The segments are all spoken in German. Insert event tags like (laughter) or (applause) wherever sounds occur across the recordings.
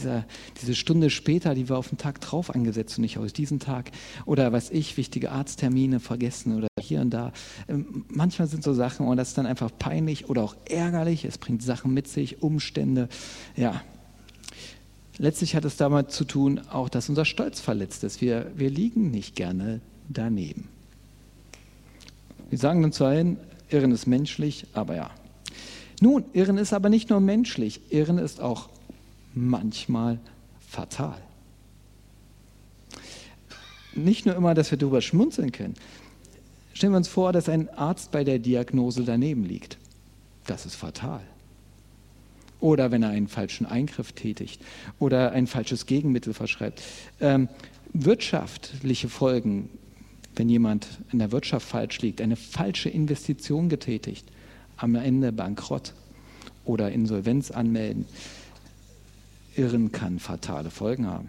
dieser, diese Stunde später, die wir auf den Tag drauf angesetzt und nicht aus diesem Tag. Oder was ich, wichtige Arzttermine vergessen oder hier und da. Ähm, manchmal sind so Sachen und das ist dann einfach peinlich oder auch ärgerlich. Es bringt Sachen mit sich, Umstände. Ja. Letztlich hat es damit zu tun, auch dass unser Stolz verletzt ist. Wir, wir liegen nicht gerne daneben. Wir sagen dann zwar hin, Irren ist menschlich, aber ja. Nun, Irren ist aber nicht nur menschlich, Irren ist auch manchmal fatal. Nicht nur immer, dass wir darüber schmunzeln können. Stellen wir uns vor, dass ein Arzt bei der Diagnose daneben liegt. Das ist fatal. Oder wenn er einen falschen Eingriff tätigt oder ein falsches Gegenmittel verschreibt. Ähm, wirtschaftliche Folgen, wenn jemand in der Wirtschaft falsch liegt, eine falsche Investition getätigt, am Ende Bankrott oder Insolvenz anmelden. Irren kann fatale Folgen haben.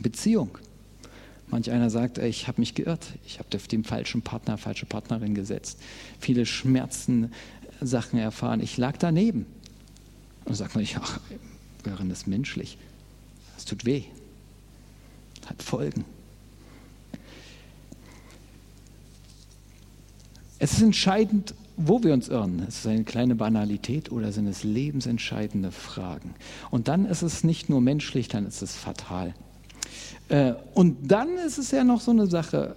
Beziehung. Manch einer sagt, ich habe mich geirrt, ich habe auf den falschen Partner, falsche Partnerin gesetzt, viele Schmerzen, Sachen erfahren, ich lag daneben. Und sagt man, (laughs) ach, Irren ist menschlich, es tut weh, hat Folgen. Es ist entscheidend, wo wir uns irren. Ist es eine kleine Banalität oder sind es lebensentscheidende Fragen? Und dann ist es nicht nur menschlich, dann ist es fatal. Äh, und dann ist es ja noch so eine Sache,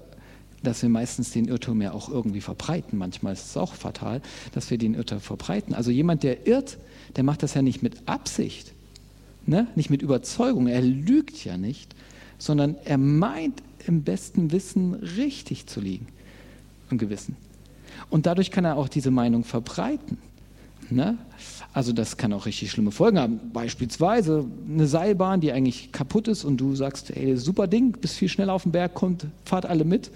dass wir meistens den Irrtum ja auch irgendwie verbreiten. Manchmal ist es auch fatal, dass wir den Irrtum verbreiten. Also jemand, der irrt, der macht das ja nicht mit Absicht, ne? nicht mit Überzeugung. Er lügt ja nicht, sondern er meint im besten Wissen richtig zu liegen und Gewissen. Und dadurch kann er auch diese Meinung verbreiten. Ne? Also das kann auch richtig schlimme Folgen haben. Beispielsweise eine Seilbahn, die eigentlich kaputt ist und du sagst, ey, super Ding, bist viel schneller auf den Berg, kommt, fahrt alle mit.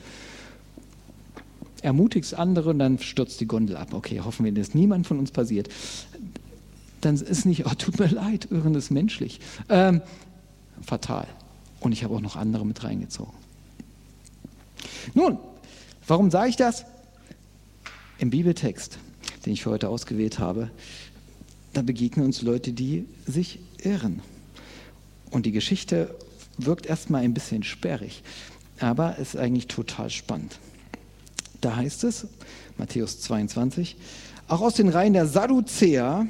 Ermutigst andere und dann stürzt die Gondel ab. Okay, hoffen wir, dass niemand von uns passiert. Dann ist nicht, oh, tut mir leid, Irren ist menschlich. Ähm, fatal. Und ich habe auch noch andere mit reingezogen. Nun, warum sage ich das? Im Bibeltext, den ich für heute ausgewählt habe, da begegnen uns Leute, die sich irren. Und die Geschichte wirkt erstmal ein bisschen sperrig, aber ist eigentlich total spannend. Da heißt es, Matthäus 22, auch aus den Reihen der Sadduzäer,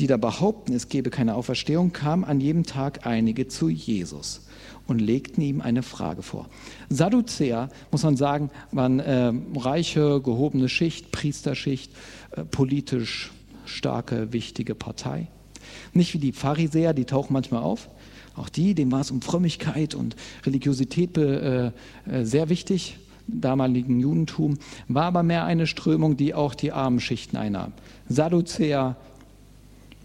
die da behaupten, es gebe keine Auferstehung, kamen an jedem Tag einige zu Jesus und legten ihm eine Frage vor. Sadduzäer, muss man sagen, waren äh, reiche, gehobene Schicht, Priesterschicht, äh, politisch starke, wichtige Partei. Nicht wie die Pharisäer, die tauchen manchmal auf. Auch die, denen war es um Frömmigkeit und Religiosität äh, äh, sehr wichtig, damaligen Judentum, war aber mehr eine Strömung, die auch die armen Schichten einnahm. Sadduzäer,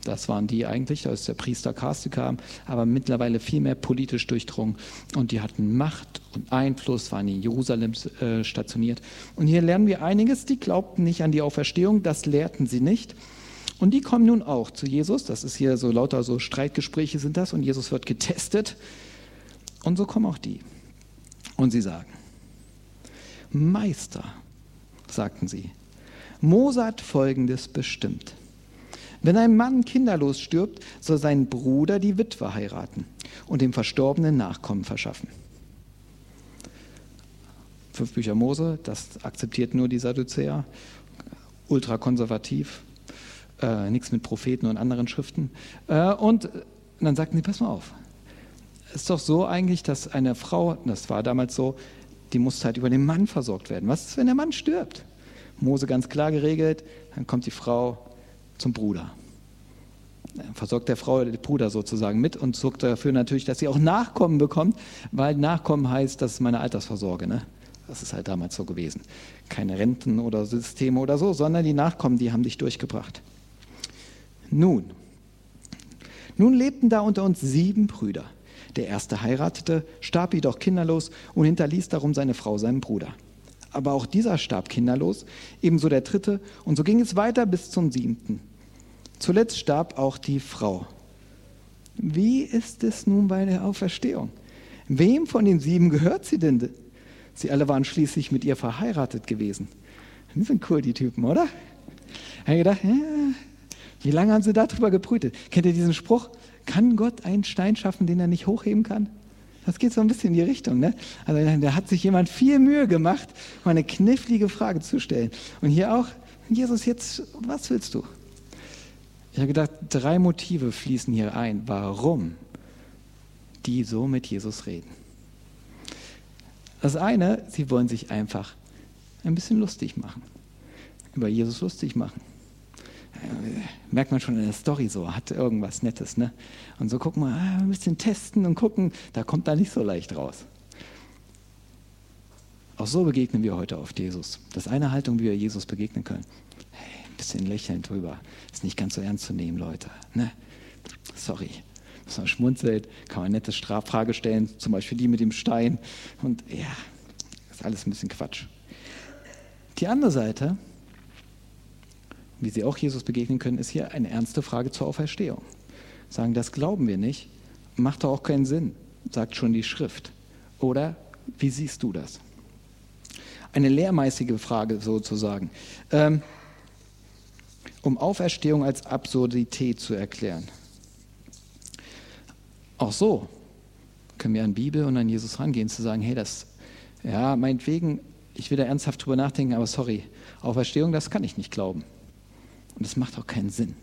das waren die eigentlich, ist der Priester Kaste kam, aber mittlerweile viel mehr politisch durchdrungen. Und die hatten Macht und Einfluss, waren in Jerusalem äh, stationiert. Und hier lernen wir einiges, die glaubten nicht an die Auferstehung, das lehrten sie nicht. Und die kommen nun auch zu Jesus. Das ist hier so lauter so Streitgespräche sind das und Jesus wird getestet. Und so kommen auch die. Und sie sagen, Meister, sagten sie, Mose hat Folgendes bestimmt. Wenn ein Mann kinderlos stirbt, soll sein Bruder die Witwe heiraten und dem Verstorbenen Nachkommen verschaffen. Fünf Bücher Mose, das akzeptiert nur die Sadduzäer, ultrakonservativ, äh, nichts mit Propheten und anderen Schriften. Äh, und dann sagten sie, pass mal auf, es ist doch so eigentlich, dass eine Frau, das war damals so, die muss halt über den Mann versorgt werden. Was ist, wenn der Mann stirbt? Mose ganz klar geregelt, dann kommt die Frau zum Bruder. Versorgt der Frau den Bruder sozusagen mit und sorgt dafür natürlich, dass sie auch Nachkommen bekommt, weil Nachkommen heißt, das ist meine Altersvorsorge. Ne? Das ist halt damals so gewesen. Keine Renten oder Systeme oder so, sondern die Nachkommen, die haben dich durchgebracht. Nun, nun lebten da unter uns sieben Brüder. Der erste heiratete, starb jedoch kinderlos und hinterließ darum seine Frau seinem Bruder. Aber auch dieser starb kinderlos, ebenso der dritte, und so ging es weiter bis zum siebten. Zuletzt starb auch die Frau. Wie ist es nun bei der Auferstehung? Wem von den sieben gehört sie denn? Sie alle waren schließlich mit ihr verheiratet gewesen. Die sind cool, die Typen, oder? Ich habe gedacht, ja, wie lange haben sie darüber gebrütet? Kennt ihr diesen Spruch? Kann Gott einen Stein schaffen, den er nicht hochheben kann? Das geht so ein bisschen in die Richtung. Ne? Also da hat sich jemand viel Mühe gemacht, um eine knifflige Frage zu stellen. Und hier auch, Jesus, jetzt, was willst du? Ich habe gedacht, drei Motive fließen hier ein, warum die so mit Jesus reden. Das eine, sie wollen sich einfach ein bisschen lustig machen, über Jesus lustig machen. Merkt man schon in der Story so, hat irgendwas Nettes. Ne? Und so gucken wir, ah, ein bisschen testen und gucken, da kommt da nicht so leicht raus. Auch so begegnen wir heute oft Jesus. Das ist eine Haltung, wie wir Jesus begegnen können. Hey, ein bisschen lächeln drüber. Ist nicht ganz so ernst zu nehmen, Leute. Ne? Sorry. Dass man schmunzelt, kann man nette Straffrage stellen, zum Beispiel die mit dem Stein. Und ja, ist alles ein bisschen Quatsch. Die andere Seite, wie sie auch Jesus begegnen können, ist hier eine ernste Frage zur Auferstehung. Sagen, das glauben wir nicht, macht doch auch keinen Sinn, sagt schon die Schrift. Oder wie siehst du das? Eine lehrmäßige Frage sozusagen, ähm, um Auferstehung als Absurdität zu erklären. Auch so können wir an Bibel und an Jesus rangehen, zu sagen, hey, das, ja, meinetwegen, ich will da ernsthaft drüber nachdenken, aber sorry, Auferstehung, das kann ich nicht glauben. Und das macht auch keinen Sinn.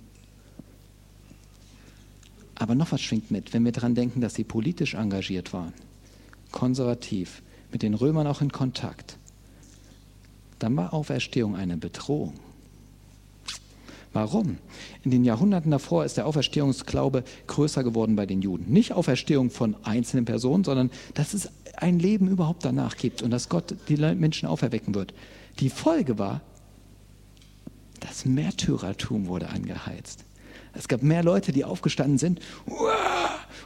Aber noch was schwingt mit, wenn wir daran denken, dass sie politisch engagiert waren, konservativ, mit den Römern auch in Kontakt, dann war Auferstehung eine Bedrohung. Warum? In den Jahrhunderten davor ist der Auferstehungsglaube größer geworden bei den Juden. Nicht Auferstehung von einzelnen Personen, sondern dass es ein Leben überhaupt danach gibt und dass Gott die Menschen auferwecken wird. Die Folge war, das Märtyrertum wurde angeheizt. Es gab mehr Leute, die aufgestanden sind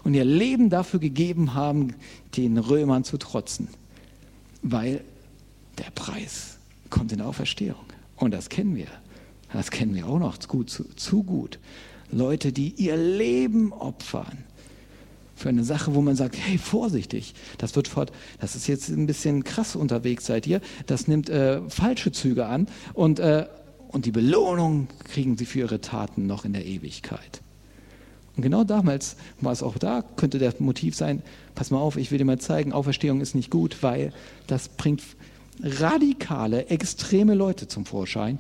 und ihr Leben dafür gegeben haben, den Römern zu trotzen. Weil der Preis kommt in der Auferstehung. Und das kennen wir. Das kennen wir auch noch gut, zu, zu gut. Leute, die ihr Leben opfern für eine Sache, wo man sagt, hey, vorsichtig, das wird fort, das ist jetzt ein bisschen krass unterwegs seid ihr, das nimmt äh, falsche Züge an und, äh, und die Belohnung kriegen sie für ihre Taten noch in der Ewigkeit. Und genau damals war es auch da, könnte der Motiv sein, pass mal auf, ich will dir mal zeigen, Auferstehung ist nicht gut, weil das bringt radikale, extreme Leute zum Vorschein,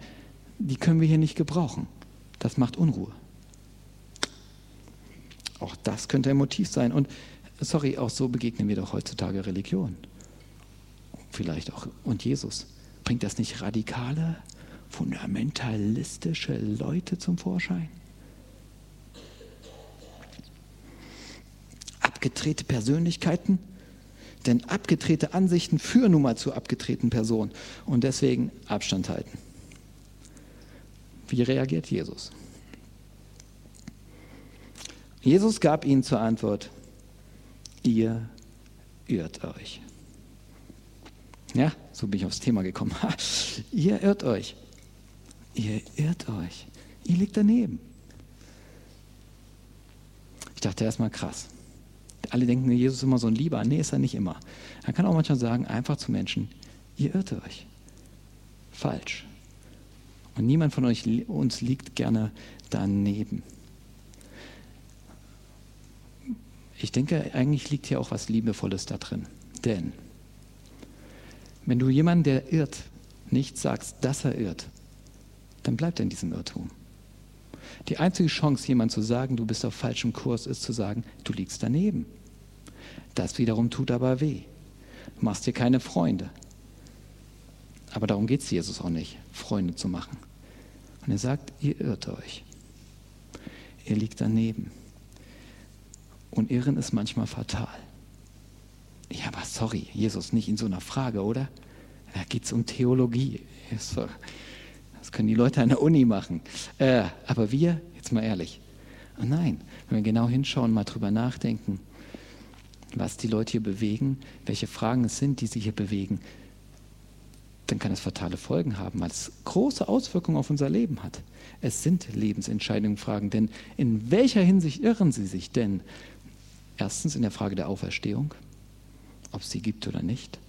die können wir hier nicht gebrauchen. Das macht Unruhe. Auch das könnte ein Motiv sein. Und sorry, auch so begegnen wir doch heutzutage Religion. Vielleicht auch und Jesus. Bringt das nicht radikale, fundamentalistische Leute zum Vorschein? Abgedrehte Persönlichkeiten? Denn abgedrehte Ansichten führen nun mal zu abgedrehten Personen. Und deswegen Abstand halten. Wie reagiert Jesus? Jesus gab ihnen zur Antwort, ihr irrt euch. Ja, so bin ich aufs Thema gekommen. (laughs) ihr irrt euch. Ihr irrt euch. Ihr liegt daneben. Ich dachte erstmal krass. Alle denken, Jesus ist immer so ein Lieber. Nee, ist er nicht immer. Er kann auch manchmal sagen, einfach zu Menschen, ihr irrt euch. Falsch. Und niemand von euch, uns liegt gerne daneben. Ich denke, eigentlich liegt hier auch was Liebevolles da drin. Denn wenn du jemanden, der irrt, nicht sagst, dass er irrt, dann bleibt er in diesem Irrtum. Die einzige Chance, jemand zu sagen, du bist auf falschem Kurs, ist zu sagen, du liegst daneben. Das wiederum tut aber weh. Du machst dir keine Freunde. Aber darum geht es Jesus auch nicht, Freunde zu machen. Und er sagt, ihr irrt euch. Ihr liegt daneben. Und Irren ist manchmal fatal. Ja, aber sorry, Jesus, nicht in so einer Frage, oder? Da geht es um Theologie. Das können die Leute an der Uni machen. Äh, aber wir, jetzt mal ehrlich. Oh nein, wenn wir genau hinschauen, mal drüber nachdenken, was die Leute hier bewegen, welche Fragen es sind, die sie hier bewegen, dann kann es fatale Folgen haben, weil es große Auswirkungen auf unser Leben hat. Es sind Lebensentscheidungen, Fragen, denn in welcher Hinsicht irren sie sich denn? Erstens in der Frage der Auferstehung, ob es sie gibt oder nicht.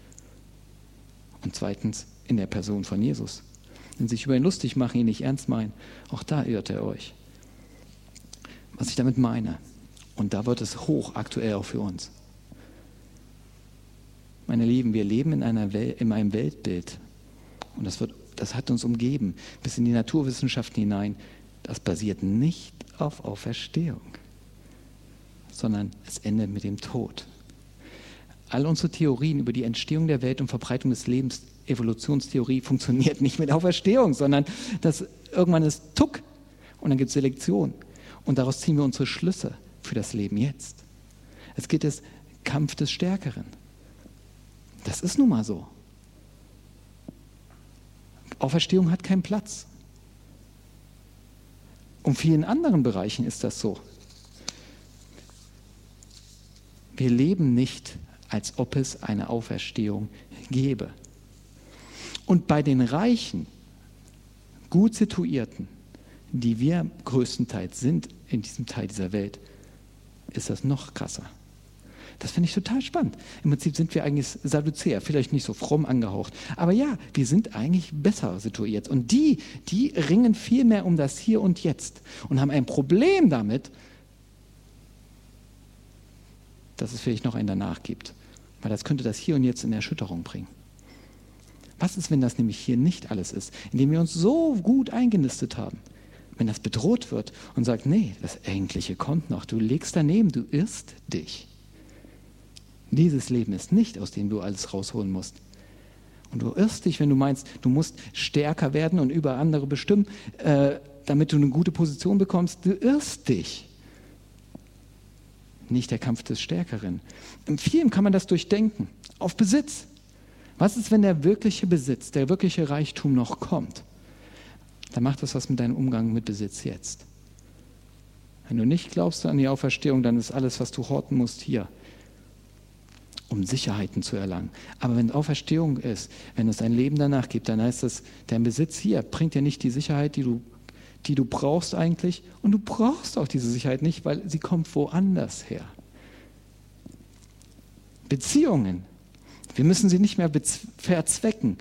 Und zweitens in der Person von Jesus. Wenn sie sich über ihn lustig machen, ihn nicht ernst meinen, auch da irrt er euch. Was ich damit meine, Und da wird es hoch aktuell auch für uns. Meine Lieben, wir leben in, einer Welt, in einem Weltbild und das, wird, das hat uns umgeben, bis in die Naturwissenschaften hinein. Das basiert nicht auf Auferstehung, sondern es endet mit dem Tod. All unsere Theorien über die Entstehung der Welt und Verbreitung des Lebens, Evolutionstheorie, funktioniert nicht mit Auferstehung, sondern das irgendwann ist Tuck und dann gibt es Selektion. Und daraus ziehen wir unsere Schlüsse für das Leben jetzt. Es geht des Kampf des Stärkeren. Das ist nun mal so. Auferstehung hat keinen Platz. Und vielen anderen Bereichen ist das so. Wir leben nicht, als ob es eine Auferstehung gäbe. Und bei den Reichen, gut situierten, die wir größtenteils sind in diesem Teil dieser Welt, ist das noch krasser. Das finde ich total spannend. Im Prinzip sind wir eigentlich Sadduzäer, vielleicht nicht so fromm angehaucht. Aber ja, wir sind eigentlich besser situiert. Und die, die ringen viel mehr um das Hier und Jetzt und haben ein Problem damit, dass es vielleicht noch einen danach gibt. Weil das könnte das Hier und Jetzt in Erschütterung bringen. Was ist, wenn das nämlich hier nicht alles ist, indem wir uns so gut eingenistet haben? Wenn das bedroht wird und sagt, nee, das Eigentliche kommt noch, du legst daneben, du irrst dich. Dieses Leben ist nicht, aus dem du alles rausholen musst. Und du irrst dich, wenn du meinst, du musst stärker werden und über andere bestimmen, äh, damit du eine gute Position bekommst. Du irrst dich. Nicht der Kampf des Stärkeren. Im vielen kann man das durchdenken. Auf Besitz. Was ist, wenn der wirkliche Besitz, der wirkliche Reichtum noch kommt? Dann macht das was mit deinem Umgang mit Besitz jetzt. Wenn du nicht glaubst an die Auferstehung, dann ist alles, was du horten musst, hier um Sicherheiten zu erlangen. Aber wenn Auferstehung ist, wenn es ein Leben danach gibt, dann heißt das, dein Besitz hier bringt dir nicht die Sicherheit, die du, die du brauchst eigentlich. Und du brauchst auch diese Sicherheit nicht, weil sie kommt woanders her. Beziehungen. Wir müssen sie nicht mehr verzwecken.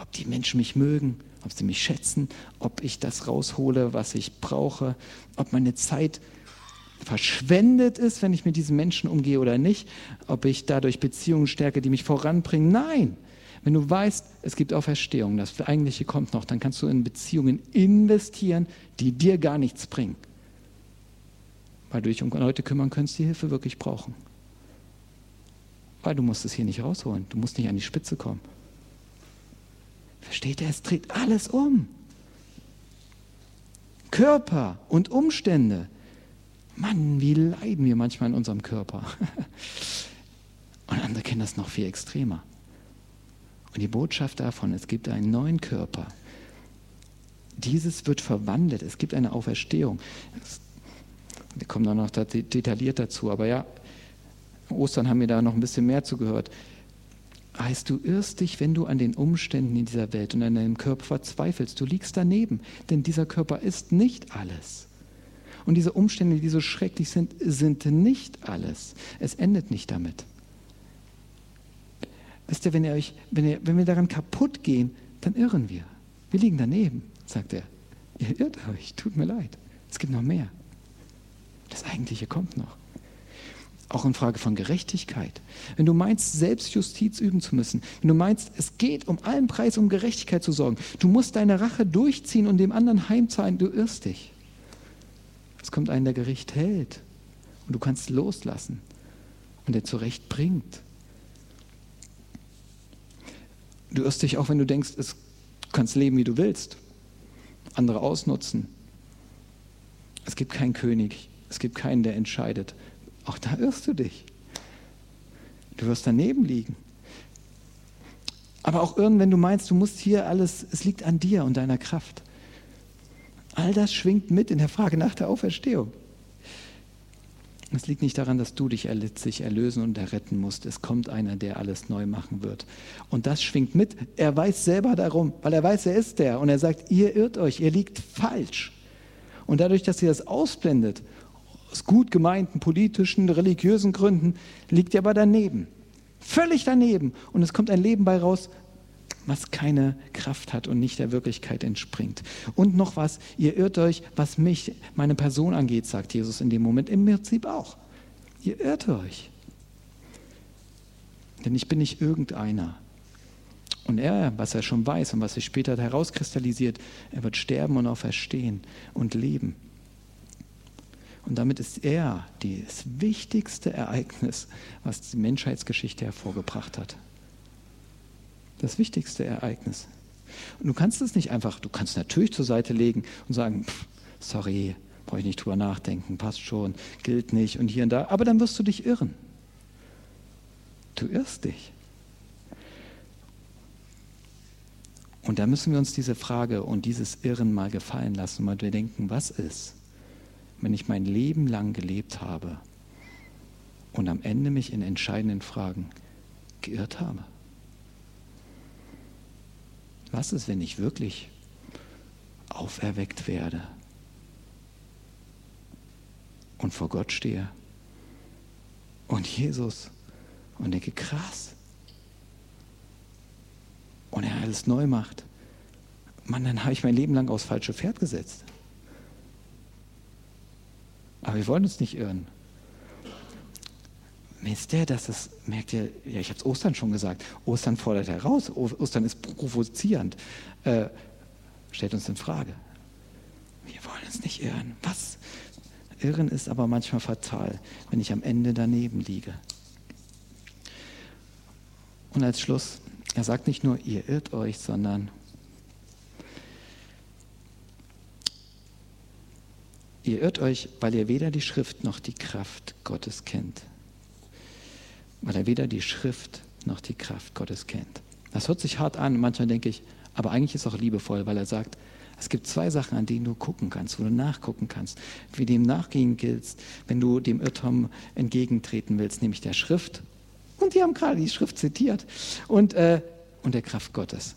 Ob die Menschen mich mögen, ob sie mich schätzen, ob ich das raushole, was ich brauche, ob meine Zeit verschwendet ist, wenn ich mit diesen Menschen umgehe oder nicht, ob ich dadurch Beziehungen stärke, die mich voranbringen. Nein. Wenn du weißt, es gibt Auferstehung, das Eigentliche kommt noch, dann kannst du in Beziehungen investieren, die dir gar nichts bringen. Weil du dich um Leute kümmern kannst, die Hilfe wirklich brauchen. Weil du musst es hier nicht rausholen. Du musst nicht an die Spitze kommen. Versteht ihr? Es dreht alles um. Körper und Umstände Mann, wie leiden wir manchmal in unserem Körper. (laughs) Und andere kennen das noch viel extremer. Und die Botschaft davon, es gibt einen neuen Körper. Dieses wird verwandelt. Es gibt eine Auferstehung. Wir kommen dann noch detailliert dazu. Aber ja, Ostern haben wir da noch ein bisschen mehr zugehört. Heißt, du irrst dich, wenn du an den Umständen in dieser Welt und an deinem Körper verzweifelst. Du liegst daneben, denn dieser Körper ist nicht alles. Und diese Umstände, die so schrecklich sind, sind nicht alles. Es endet nicht damit. Wisst ihr, wenn, ihr euch, wenn, ihr, wenn wir daran kaputt gehen, dann irren wir. Wir liegen daneben, sagt er. Ihr irrt euch, tut mir leid. Es gibt noch mehr. Das Eigentliche kommt noch. Auch in Frage von Gerechtigkeit. Wenn du meinst, Selbstjustiz üben zu müssen, wenn du meinst, es geht um allen Preis um Gerechtigkeit zu sorgen, du musst deine Rache durchziehen und dem anderen heimzahlen, du irrst dich. Es kommt ein, der Gericht hält und du kannst loslassen und der zurecht bringt. Du irrst dich auch, wenn du denkst, es, du kannst leben, wie du willst, andere ausnutzen. Es gibt keinen König, es gibt keinen, der entscheidet. Auch da irrst du dich. Du wirst daneben liegen. Aber auch irren, wenn du meinst, du musst hier alles, es liegt an dir und deiner Kraft. All das schwingt mit in der Frage nach der Auferstehung. Es liegt nicht daran, dass du dich sich erlösen und erretten musst. Es kommt einer, der alles neu machen wird. Und das schwingt mit. Er weiß selber darum, weil er weiß, er ist der. Und er sagt, ihr irrt euch, ihr liegt falsch. Und dadurch, dass ihr das ausblendet, aus gut gemeinten politischen, religiösen Gründen, liegt ihr aber daneben. Völlig daneben. Und es kommt ein Leben bei raus, was keine Kraft hat und nicht der Wirklichkeit entspringt. Und noch was, ihr irrt euch, was mich, meine Person angeht, sagt Jesus in dem Moment, im Prinzip auch. Ihr irrt euch. Denn ich bin nicht irgendeiner. Und er, was er schon weiß und was sich später herauskristallisiert, er wird sterben und auferstehen und leben. Und damit ist er das wichtigste Ereignis, was die Menschheitsgeschichte hervorgebracht hat. Das wichtigste Ereignis. Und du kannst es nicht einfach, du kannst natürlich zur Seite legen und sagen, pff, sorry, brauche ich nicht drüber nachdenken, passt schon, gilt nicht und hier und da, aber dann wirst du dich irren. Du irrst dich. Und da müssen wir uns diese Frage und dieses Irren mal gefallen lassen, mal wir denken, was ist, wenn ich mein Leben lang gelebt habe und am Ende mich in entscheidenden Fragen geirrt habe? Was ist, wenn ich wirklich auferweckt werde und vor Gott stehe und Jesus und denke, krass, und er alles neu macht. Mann, dann habe ich mein Leben lang aufs falsche Pferd gesetzt. Aber wir wollen uns nicht irren. Wisst ihr, dass das, merkt ihr, ja, ich habe es Ostern schon gesagt, Ostern fordert heraus, Ostern ist provozierend, äh, stellt uns in Frage. Wir wollen uns nicht irren. Was? Irren ist aber manchmal fatal, wenn ich am Ende daneben liege. Und als Schluss, er sagt nicht nur, ihr irrt euch, sondern ihr irrt euch, weil ihr weder die Schrift noch die Kraft Gottes kennt weil er weder die Schrift noch die Kraft Gottes kennt. Das hört sich hart an, manchmal denke ich, aber eigentlich ist es auch liebevoll, weil er sagt, es gibt zwei Sachen, an denen du gucken kannst, wo du nachgucken kannst, wie dem nachgehen giltst, wenn du dem Irrtum entgegentreten willst, nämlich der Schrift. Und die haben gerade die Schrift zitiert. Und, äh, und der Kraft Gottes.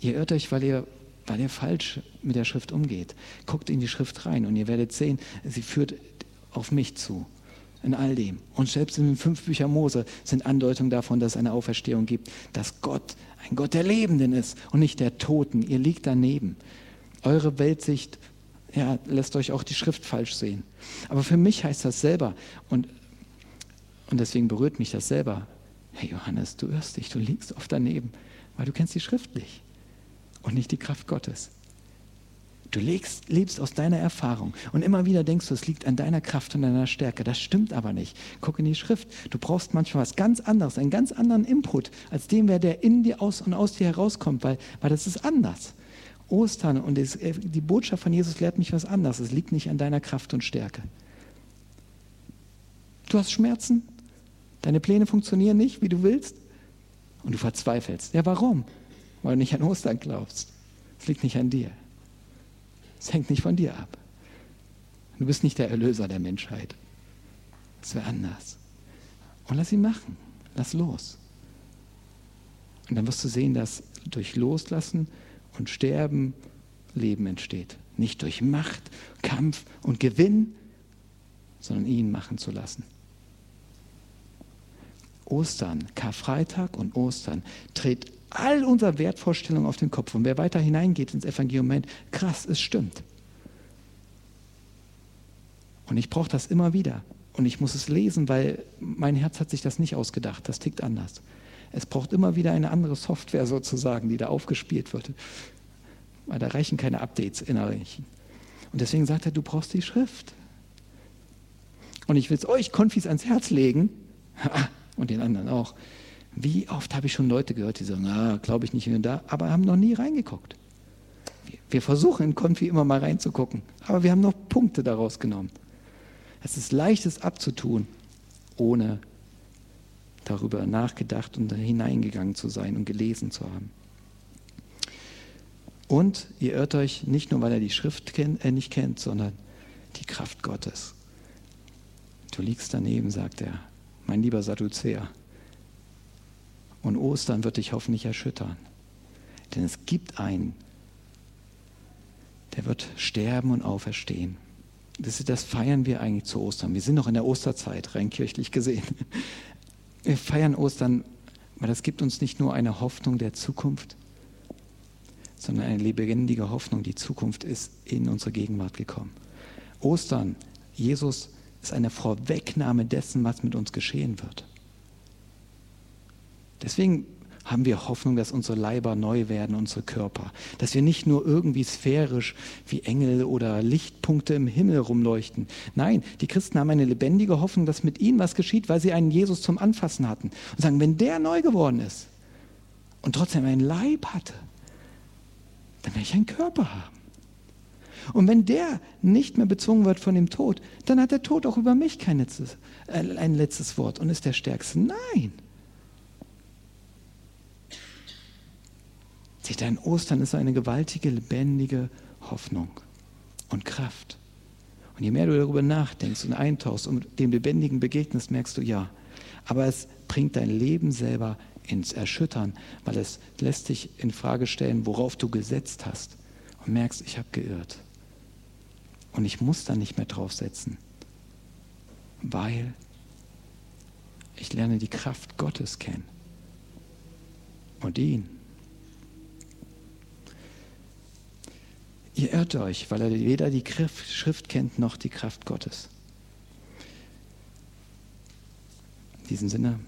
Ihr irrt euch, weil ihr, weil ihr falsch mit der Schrift umgeht. Guckt in die Schrift rein und ihr werdet sehen, sie führt auf mich zu in all dem. Und selbst in den fünf Büchern Mose sind Andeutungen davon, dass es eine Auferstehung gibt, dass Gott ein Gott der Lebenden ist und nicht der Toten. Ihr liegt daneben. Eure Weltsicht ja, lässt euch auch die Schrift falsch sehen. Aber für mich heißt das selber, und, und deswegen berührt mich das selber, Hey Johannes, du irrst dich, du liegst oft daneben, weil du kennst die Schrift nicht und nicht die Kraft Gottes. Du lebst, lebst aus deiner Erfahrung und immer wieder denkst du, es liegt an deiner Kraft und deiner Stärke. Das stimmt aber nicht. Guck in die Schrift. Du brauchst manchmal was ganz anderes, einen ganz anderen Input, als dem, wer der in dir aus und aus dir herauskommt, weil, weil das ist anders. Ostern und das, äh, die Botschaft von Jesus lehrt mich was anderes. Es liegt nicht an deiner Kraft und Stärke. Du hast Schmerzen, deine Pläne funktionieren nicht, wie du willst, und du verzweifelst. Ja, warum? Weil du nicht an Ostern glaubst. Es liegt nicht an dir. Es hängt nicht von dir ab. Du bist nicht der Erlöser der Menschheit. Es wäre anders. Und lass ihn machen. Lass los. Und dann wirst du sehen, dass durch Loslassen und Sterben Leben entsteht. Nicht durch Macht, Kampf und Gewinn, sondern ihn machen zu lassen. Ostern, Karfreitag und Ostern dreht all unsere Wertvorstellungen auf den Kopf. Und wer weiter hineingeht ins Evangelium, meint, krass, es stimmt. Und ich brauche das immer wieder. Und ich muss es lesen, weil mein Herz hat sich das nicht ausgedacht. Das tickt anders. Es braucht immer wieder eine andere Software sozusagen, die da aufgespielt wird. Weil da reichen keine Updates innerlich. Und deswegen sagt er, du brauchst die Schrift. Und ich will es euch Konfis ans Herz legen, (laughs) und den anderen auch, wie oft habe ich schon Leute gehört, die sagen, ah, glaube ich nicht hier und da, aber haben noch nie reingeguckt. Wir versuchen in Konfi immer mal reinzugucken, aber wir haben noch Punkte daraus genommen. Es ist leichtes abzutun, ohne darüber nachgedacht und hineingegangen zu sein und gelesen zu haben. Und ihr irrt euch nicht nur, weil er die Schrift kennt, äh, nicht kennt, sondern die Kraft Gottes. Du liegst daneben, sagt er, mein lieber Sadduzäer. Und Ostern wird dich hoffentlich erschüttern. Denn es gibt einen, der wird sterben und auferstehen. Das, das feiern wir eigentlich zu Ostern. Wir sind noch in der Osterzeit, rein kirchlich gesehen. (laughs) Wir feiern Ostern, weil das gibt uns nicht nur eine Hoffnung der Zukunft, sondern eine lebendige Hoffnung. Die Zukunft ist in unsere Gegenwart gekommen. Ostern, Jesus ist eine Vorwegnahme dessen, was mit uns geschehen wird. Deswegen haben wir Hoffnung, dass unsere Leiber neu werden, unsere Körper. Dass wir nicht nur irgendwie sphärisch wie Engel oder Lichtpunkte im Himmel rumleuchten. Nein, die Christen haben eine lebendige Hoffnung, dass mit ihnen was geschieht, weil sie einen Jesus zum Anfassen hatten. Und sagen, wenn der neu geworden ist und trotzdem einen Leib hatte, dann werde ich einen Körper haben. Und wenn der nicht mehr bezwungen wird von dem Tod, dann hat der Tod auch über mich kein letztes, äh, ein letztes Wort und ist der Stärkste. Nein. Seht ihr, Ostern ist eine gewaltige, lebendige Hoffnung und Kraft. Und je mehr du darüber nachdenkst und eintauchst und dem Lebendigen begegnest, merkst du, ja, aber es bringt dein Leben selber ins Erschüttern, weil es lässt dich in Frage stellen, worauf du gesetzt hast und merkst, ich habe geirrt. Und ich muss da nicht mehr draufsetzen, weil ich lerne die Kraft Gottes kennen und ihn. Ihr irrt euch, weil er weder die Schrift kennt noch die Kraft Gottes. In diesem Sinne,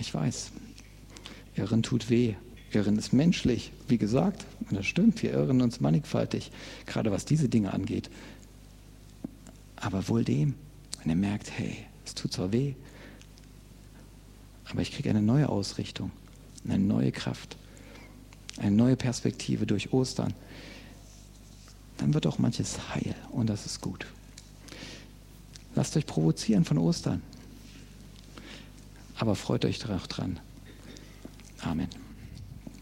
ich weiß, Irren tut weh. Irren ist menschlich, wie gesagt, und das stimmt, wir irren uns mannigfaltig, gerade was diese Dinge angeht. Aber wohl dem, wenn er merkt, hey, es tut zwar weh, aber ich kriege eine neue Ausrichtung, eine neue Kraft, eine neue Perspektive durch Ostern, dann wird auch manches heil und das ist gut. Lasst euch provozieren von Ostern, aber freut euch auch dran. Amen.